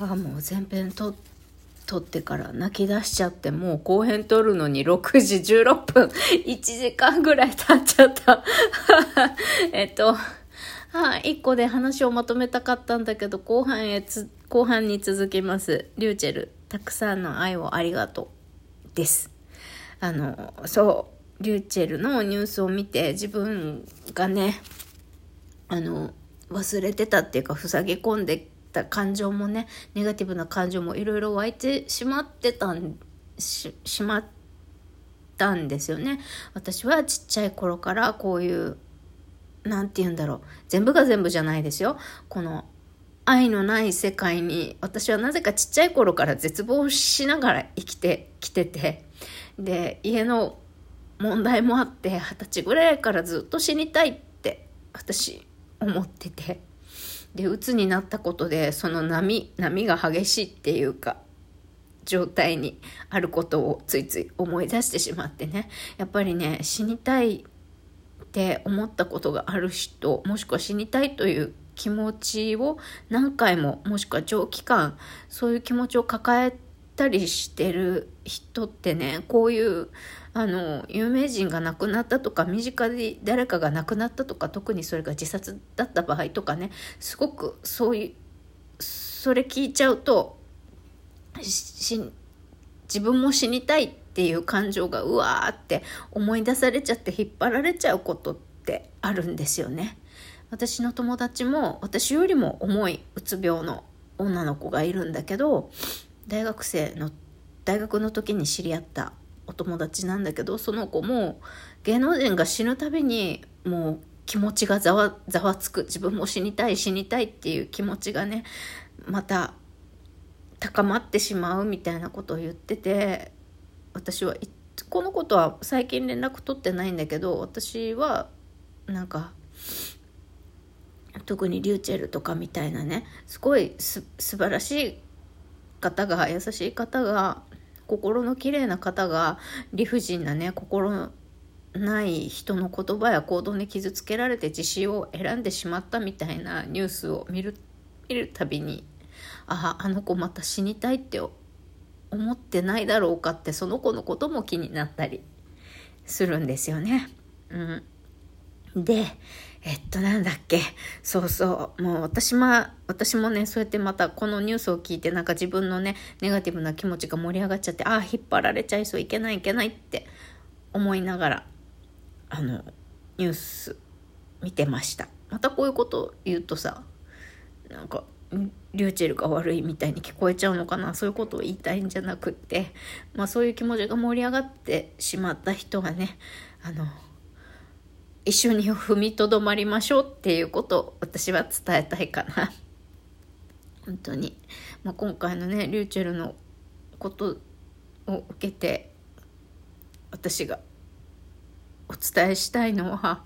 あもう前編と撮ってから泣き出しちゃってもう後編撮るのに6時16分1時間ぐらい経っちゃった。えっとはい、1個で話をまとめたかったんだけど後半へつ後半に続きます。リューチェルたくさんの愛をありがとうです。あのそうリューチェルのニュースを見て自分がねあの忘れてたっていうか塞ぎ込んでた感情もねネガティブな感情もいろいろ湧いてしまってたんししまったんですよね。私はちっちゃい頃からこういう何て言うんだろう。全部が全部じゃないですよ。この愛のない世界に私はなぜかちっちゃい頃から絶望しながら生きてきてて。で家の問題もあって二十歳ぐらいからずっと死にたいって私思ってて。で鬱になったことでその波波が激しいっていうか状態にあることをついつい思い出してしまってね。やっぱりね死にたいって思ったことがある人もしくは死にたいという気持ちを何回ももしくは長期間そういう気持ちを抱えてたりしてる人ってねこういうあの有名人が亡くなったとか身近で誰かが亡くなったとか特にそれが自殺だった場合とかねすごくそういうそれ聞いちゃうと自分も死にたいっていう感情がうわーって思い出されちゃって引っ張られちゃうことってあるんですよね。私の友達も私よりも重いうつ病の女の子がいるんだけど大学生の大学の時に知り合ったお友達なんだけどその子も芸能人が死ぬたびにもう気持ちがざわざわつく。自分も死にたい死にたいっていう気持ちがねまた高まってしまうみたいなことを言ってて私はこのことは最近連絡取ってないんだけど私はなんか特にリューチェルとかみたいなねすごいす素晴らしい方が優しい方が心の綺麗な方が理不尽なね心ない人の言葉や行動に傷つけられて自信を選んでしまったみたいなニュースを見る見るたびにあああの子また死にたいって思ってないだろうかってその子のことも気になったりするんですよね。うん、でえっと、なんだっけ。そうそう。もう私も、私もね、そうやってまたこのニュースを聞いて、なんか自分のね、ネガティブな気持ちが盛り上がっちゃって、ああ、引っ張られちゃいそう、いけないいけないって思いながら、あの、ニュース見てました。またこういうことを言うとさ、なんか、リューチェルが悪いみたいに聞こえちゃうのかなそういうことを言いたいんじゃなくって、まあそういう気持ちが盛り上がってしまった人はね、あの、一緒に踏みとどまりましょうっていうことを私は伝えたいかな。本当に。まあ、今回のね、リューチェルのことを受けて、私がお伝えしたいのは、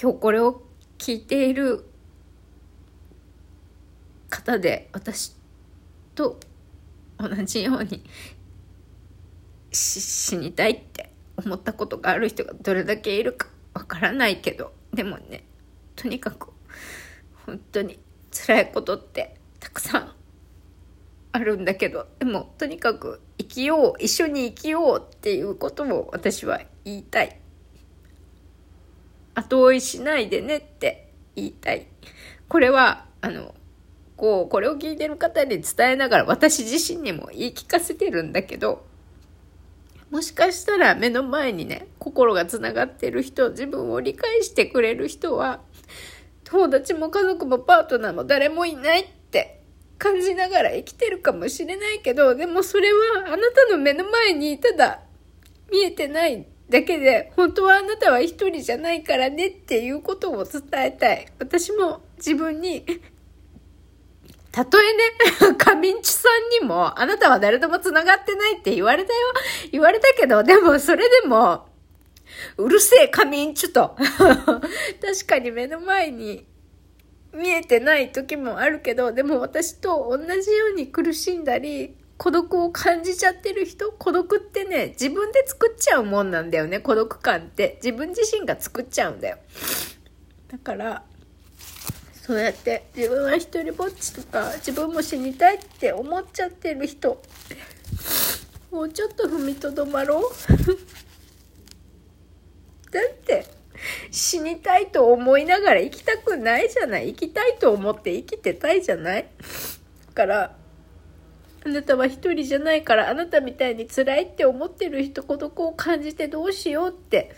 今日これを聞いている方で私と同じように死にたいって思ったことがある人がどれだけいるかわからないけど、でもね、とにかく、本当に辛いことってたくさんあるんだけど、でもとにかく生きよう、一緒に生きようっていうことを私は言いたい。後追いしないでねって言いたい。これは、あの、こう、これを聞いてる方に伝えながら私自身にも言い聞かせてるんだけど、もしかしたら目の前にね、心がつながってる人、自分を理解してくれる人は、友達も家族もパートナーも誰もいないって感じながら生きてるかもしれないけど、でもそれはあなたの目の前にただ見えてないだけで、本当はあなたは一人じゃないからねっていうことを伝えたい。私も自分にたとえね、カミンチさんにも、あなたは誰とも繋がってないって言われたよ。言われたけど、でもそれでも、うるせえカミンチと。確かに目の前に見えてない時もあるけど、でも私と同じように苦しんだり、孤独を感じちゃってる人孤独ってね、自分で作っちゃうもんなんだよね、孤独感って。自分自身が作っちゃうんだよ。だから、そうやって自分は一人ぼっちとか自分も死にたいって思っちゃってる人。もうちょっと踏みとどまろう。だって死にたいと思いながら生きたくないじゃない。生きたいと思って生きてたいじゃない。だからあなたは一人じゃないからあなたみたいに辛いって思ってる人孤独を感じてどうしようって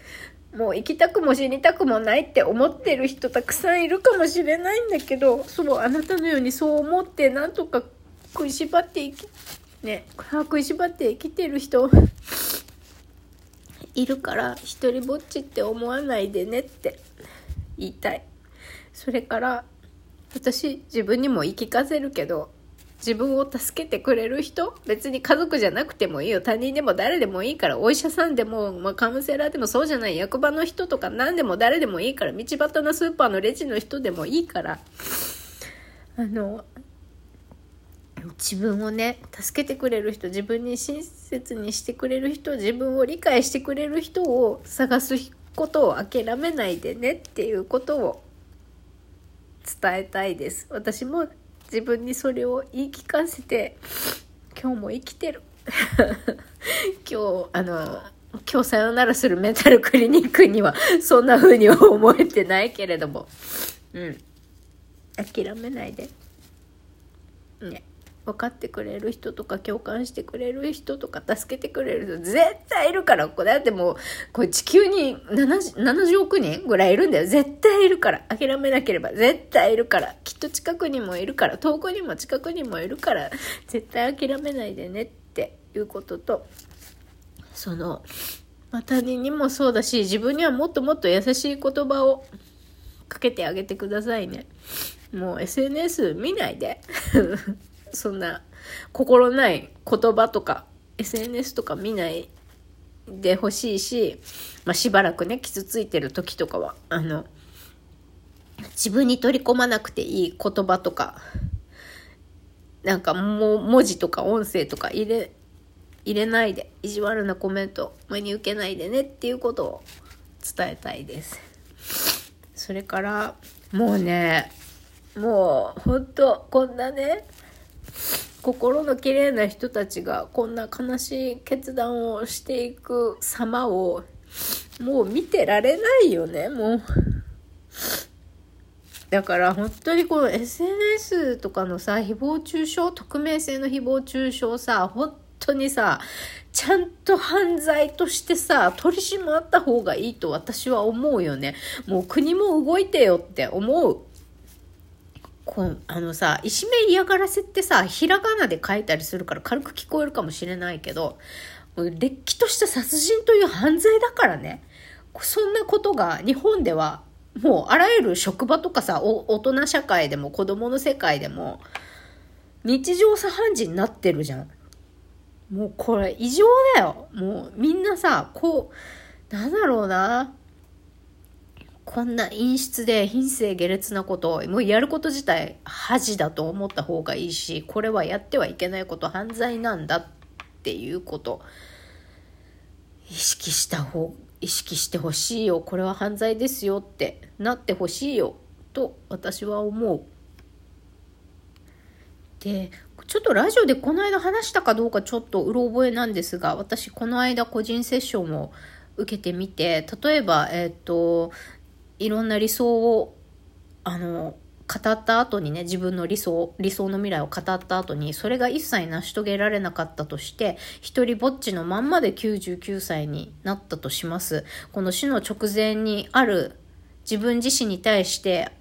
もう生きたくも死にたくもないって思ってる人たくさんいるかもしれないんだけどそうあなたのようにそう思ってなんとか食いしばって生きね食いしばって生きてる人いるから一人ぼっちって思わないでねって言いたい。それから私自分にも言い聞かせるけど自分を助けてくれる人？別に家族じゃなくてもいいよ。他人でも誰でもいいから。お医者さんでも、まあ、カウンセラーでもそうじゃない役場の人とか何でも誰でもいいから。道端のスーパーのレジの人でもいいから。あの自分をね助けてくれる人自分に親切にしてくれる人自分を理解してくれる人を探すことを諦めないでねっていうことを伝えたいです。私も自分にそれを言い聞かせて今日も生きてる。今日あの今日さよならするメンタルクリニックにはそんな風には思えてないけれども。うん。諦めないで。ね分かってくれる人とか共感してくれる人とか助けてくれる人絶対いるからこれだってもうこれ地球に 70, 70億人ぐらいいるんだよ。絶対いるから。諦めなければ。絶対いるから。きっと近くにもいるから。遠くにも近くにもいるから。絶対諦めないでねっていうこととその、まあ、他人にもそうだし自分にはもっともっと優しい言葉をかけてあげてくださいね。もう SNS 見ないで。そんな心ない言葉とか SNS とか見ないでほしいし、まあ、しばらくね傷ついてる時とかはあの自分に取り込まなくていい言葉とかなんかも文字とか音声とか入れ入れないで意地悪なコメント真に受けないでねっていうことを伝えたいです。それからもうねもうほんとこんなね心の綺麗な人たちがこんな悲しい決断をしていく様をもう見てられないよねもう。だから本当にこの SNS とかのさ誹謗中傷匿名性の誹謗中傷さ本当にさちゃんと犯罪としてさ取り締まった方がいいと私は思うよね。もう国も動いてよって思う。こあのさ、いじめ嫌がらせってさ、ひらがなで書いたりするから軽く聞こえるかもしれないけど、れっきとした殺人という犯罪だからね。そんなことが日本ではもうあらゆる職場とかさ、大人社会でも子供の世界でも日常茶飯事になってるじゃん。もうこれ異常だよ。もうみんなさ、こう、なんだろうな。こんな陰湿で品性下劣なこともうやること自体恥だと思った方がいいしこれはやってはいけないこと犯罪なんだっていうこと意識した方意識してほしいよこれは犯罪ですよってなってほしいよと私は思う。でちょっとラジオでこの間話したかどうかちょっとうろ覚えなんですが私この間個人セッションを受けてみて例えばえっ、ー、といろんな理想をあの語った後にね自分の理想理想の未来を語った後にそれが一切成し遂げられなかったとして一人ぼっちのまんまで99歳になったとします。この死の直前にある自分自身に対して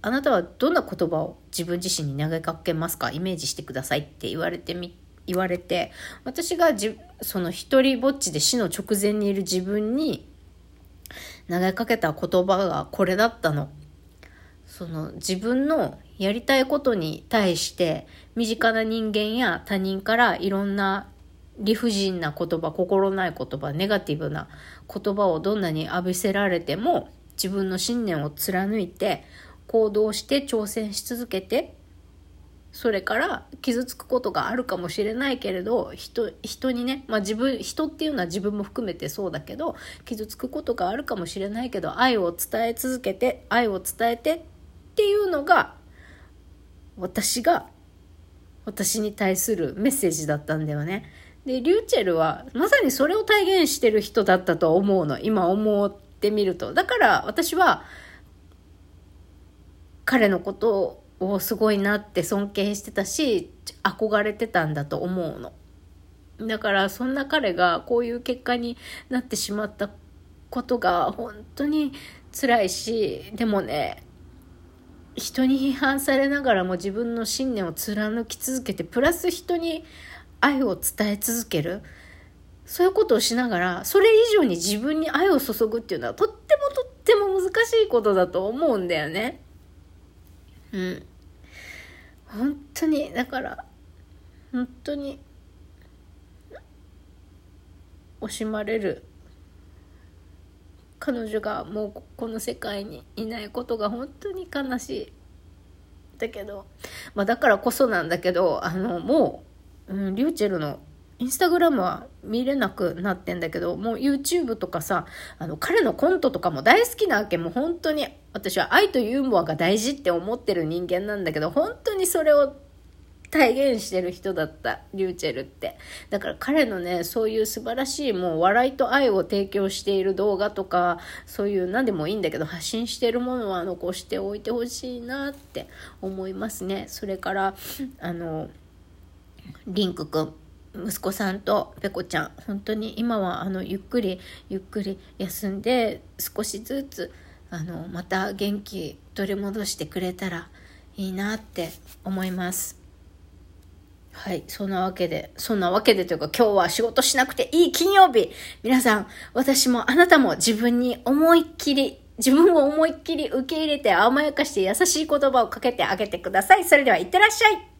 あなたはどんな言葉を自分自身に投げかけますか？イメージしてくださいって言われてみ言われて私がじその一人ぼっちで死の直前にいる自分に投げかけた言葉がこれだったの。その自分のやりたいことに対して身近な人間や他人からいろんな理不尽な言葉、心ない言葉、ネガティブな言葉をどんなに浴びせられても自分の信念を貫いて行動して挑戦し続けてそれから傷つくことがあるかもしれないけれど人人にね、まあ、自分人っていうのは自分も含めてそうだけど傷つくことがあるかもしれないけど愛を伝え続けて愛を伝えてっていうのが、私が、私に対するメッセージだったんだよね。で、リューチェルは、まさにそれを体現してる人だったと思うの。今思ってみると。だから私は、彼のことをすごいなって尊敬してたし、憧れてたんだと思うの。だからそんな彼がこういう結果になってしまったことが本当に辛いし、でもね、人に批判されながらも自分の信念を貫き続けて、プラス人に愛を伝え続ける。そういうことをしながら、それ以上に自分に愛を注ぐっていうのはとってもとっても難しいことだと思うんだよね。うん。本当に、だから、本当に、惜しまれる彼女がもうこの世界にいないことが本当に悲しい。だけど、まあだからこそなんだけど、あの、もう、うん、リューチェルのインスタグラムは見れなくなってんだけど、もう YouTube とかさ、あの、彼のコントとかも大好きなわけ。もう本当に、私は愛とユーモアが大事って思ってる人間なんだけど、本当にそれを体現してる人だった、リューチェルって。だから彼のね、そういう素晴らしいもう笑いと愛を提供している動画とか、そういう何でもいいんだけど発信してるものは残しておいてほしいなって思いますね。それから、あの、リンクくん。息子さんとペコちゃん本当に今はあのゆっくりゆっくり休んで少しずつあのまた元気取り戻してくれたらいいなって思います。はい。そんなわけで、そんなわけでというか今日は仕事しなくていい金曜日。皆さん、私もあなたも自分に思いっきり、自分を思いっきり受け入れて甘やかして優しい言葉をかけてあげてください。それでは、いってらっしゃい。